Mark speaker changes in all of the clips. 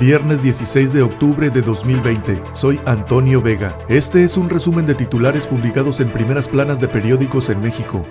Speaker 1: Viernes 16 de octubre de 2020. Soy Antonio Vega. Este es un resumen de titulares publicados en primeras planas de periódicos en México.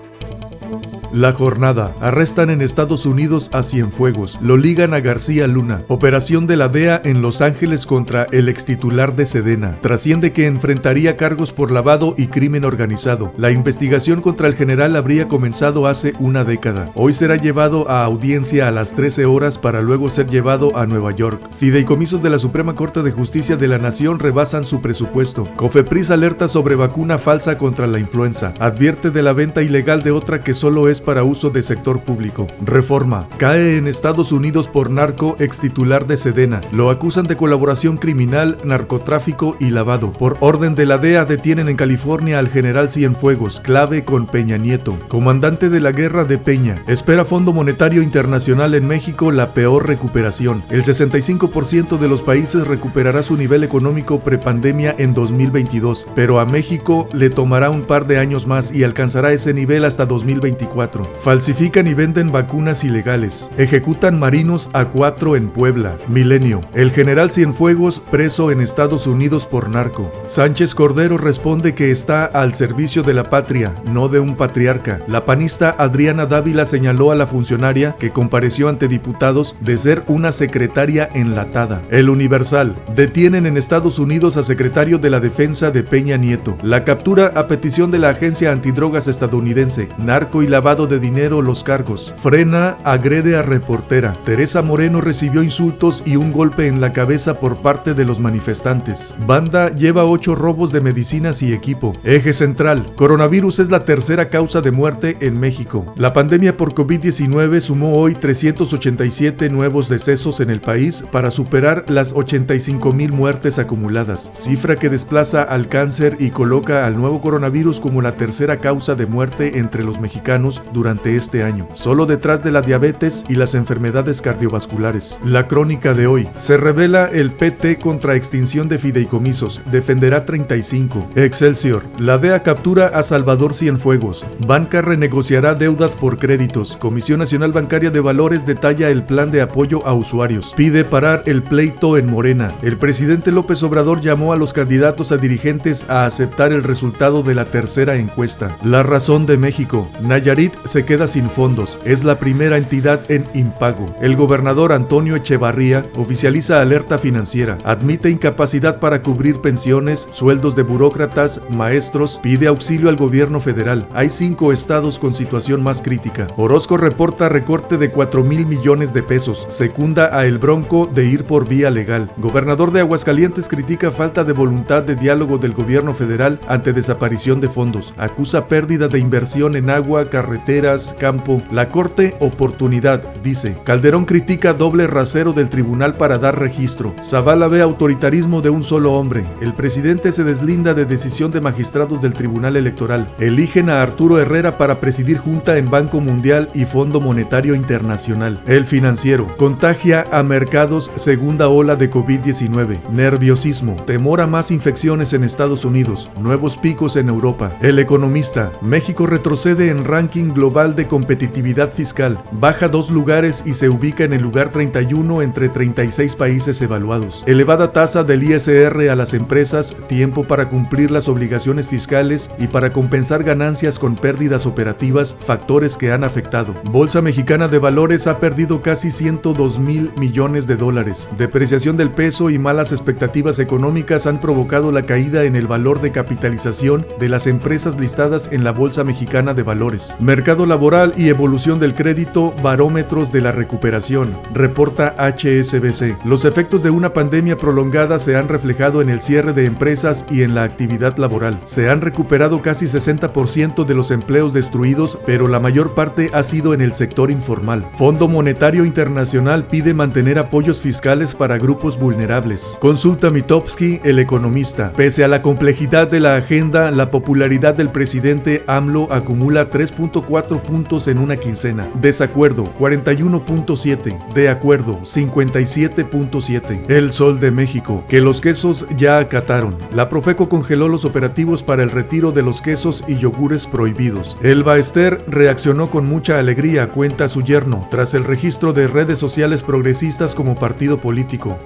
Speaker 1: La jornada. Arrestan en Estados Unidos a Cienfuegos. Lo ligan a García Luna. Operación de la DEA en Los Ángeles contra el extitular de Sedena. Trasciende que enfrentaría cargos por lavado y crimen organizado. La investigación contra el general habría comenzado hace una década. Hoy será llevado a audiencia a las 13 horas para luego ser llevado a Nueva York. Fideicomisos de la Suprema Corte de Justicia de la Nación rebasan su presupuesto. Cofepris alerta sobre vacuna falsa contra la influenza. Advierte de la venta ilegal de otra que solo es para uso de sector público. Reforma. Cae en Estados Unidos por narco ex titular de Sedena. Lo acusan de colaboración criminal, narcotráfico y lavado. Por orden de la DEA detienen en California al general Cienfuegos, clave con Peña Nieto, comandante de la guerra de Peña. Espera Fondo Monetario Internacional en México la peor recuperación. El 65% de los países recuperará su nivel económico prepandemia en 2022, pero a México le tomará un par de años más y alcanzará ese nivel hasta 2024. Falsifican y venden vacunas ilegales. Ejecutan marinos a cuatro en Puebla. Milenio. El general Cienfuegos preso en Estados Unidos por narco. Sánchez Cordero responde que está al servicio de la patria, no de un patriarca. La panista Adriana Dávila señaló a la funcionaria que compareció ante diputados de ser una secretaria enlatada. El Universal. Detienen en Estados Unidos a secretario de la defensa de Peña Nieto. La captura a petición de la agencia antidrogas estadounidense. Narco y lavado de dinero los cargos. Frena agrede a reportera. Teresa Moreno recibió insultos y un golpe en la cabeza por parte de los manifestantes. Banda lleva ocho robos de medicinas y equipo. Eje central. Coronavirus es la tercera causa de muerte en México. La pandemia por COVID-19 sumó hoy 387 nuevos decesos en el país para superar las 85 mil muertes acumuladas, cifra que desplaza al cáncer y coloca al nuevo coronavirus como la tercera causa de muerte entre los mexicanos durante este año, solo detrás de la diabetes y las enfermedades cardiovasculares. La crónica de hoy. Se revela el PT contra extinción de fideicomisos. Defenderá 35. Excelsior. La DEA captura a Salvador Cienfuegos. Banca renegociará deudas por créditos. Comisión Nacional Bancaria de Valores detalla el plan de apoyo a usuarios. Pide parar el pleito en Morena. El presidente López Obrador llamó a los candidatos a dirigentes a aceptar el resultado de la tercera encuesta. La razón de México. Nayarit se queda sin fondos. Es la primera entidad en impago. El gobernador Antonio Echevarría oficializa alerta financiera. Admite incapacidad para cubrir pensiones, sueldos de burócratas, maestros. Pide auxilio al gobierno federal. Hay cinco estados con situación más crítica. Orozco reporta recorte de 4 mil millones de pesos. Secunda a El Bronco de ir por vía legal. Gobernador de Aguascalientes critica falta de voluntad de diálogo del gobierno federal ante desaparición de fondos. Acusa pérdida de inversión en agua, campo. La Corte, oportunidad, dice. Calderón critica doble rasero del tribunal para dar registro. Zavala ve autoritarismo de un solo hombre. El presidente se deslinda de decisión de magistrados del Tribunal Electoral. Eligen a Arturo Herrera para presidir junta en Banco Mundial y Fondo Monetario Internacional. El financiero. Contagia a mercados segunda ola de COVID-19. Nerviosismo. Temor a más infecciones en Estados Unidos. Nuevos picos en Europa. El economista. México retrocede en ranking global de competitividad fiscal. Baja dos lugares y se ubica en el lugar 31 entre 36 países evaluados. Elevada tasa del ISR a las empresas, tiempo para cumplir las obligaciones fiscales y para compensar ganancias con pérdidas operativas, factores que han afectado. Bolsa Mexicana de Valores ha perdido casi 102 mil millones de dólares. Depreciación del peso y malas expectativas económicas han provocado la caída en el valor de capitalización de las empresas listadas en la Bolsa Mexicana de Valores. Mercado laboral y evolución del crédito, barómetros de la recuperación, reporta HSBC. Los efectos de una pandemia prolongada se han reflejado en el cierre de empresas y en la actividad laboral. Se han recuperado casi 60% de los empleos destruidos, pero la mayor parte ha sido en el sector informal. Fondo Monetario Internacional pide mantener apoyos fiscales para grupos vulnerables. Consulta Mitofsky, el economista. Pese a la complejidad de la agenda, la popularidad del presidente AMLO acumula 3.4 puntos en una quincena. Desacuerdo 41.7. De acuerdo 57.7. El Sol de México, que los quesos ya acataron. La Profeco congeló los operativos para el retiro de los quesos y yogures prohibidos. El Baester reaccionó con mucha alegría, cuenta su yerno, tras el registro de redes sociales progresistas como partido político.